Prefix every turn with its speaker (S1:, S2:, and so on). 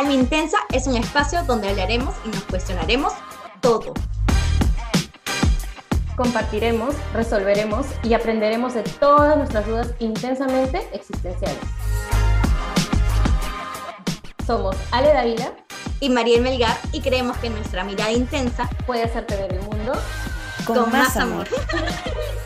S1: Alma Intensa es un espacio donde hablaremos y nos cuestionaremos todo.
S2: Compartiremos, resolveremos y aprenderemos de todas nuestras dudas intensamente existenciales. Somos Ale Davila
S1: y Mariel Melgar y creemos que nuestra mirada intensa
S2: puede hacerte ver el mundo
S1: con, más amor.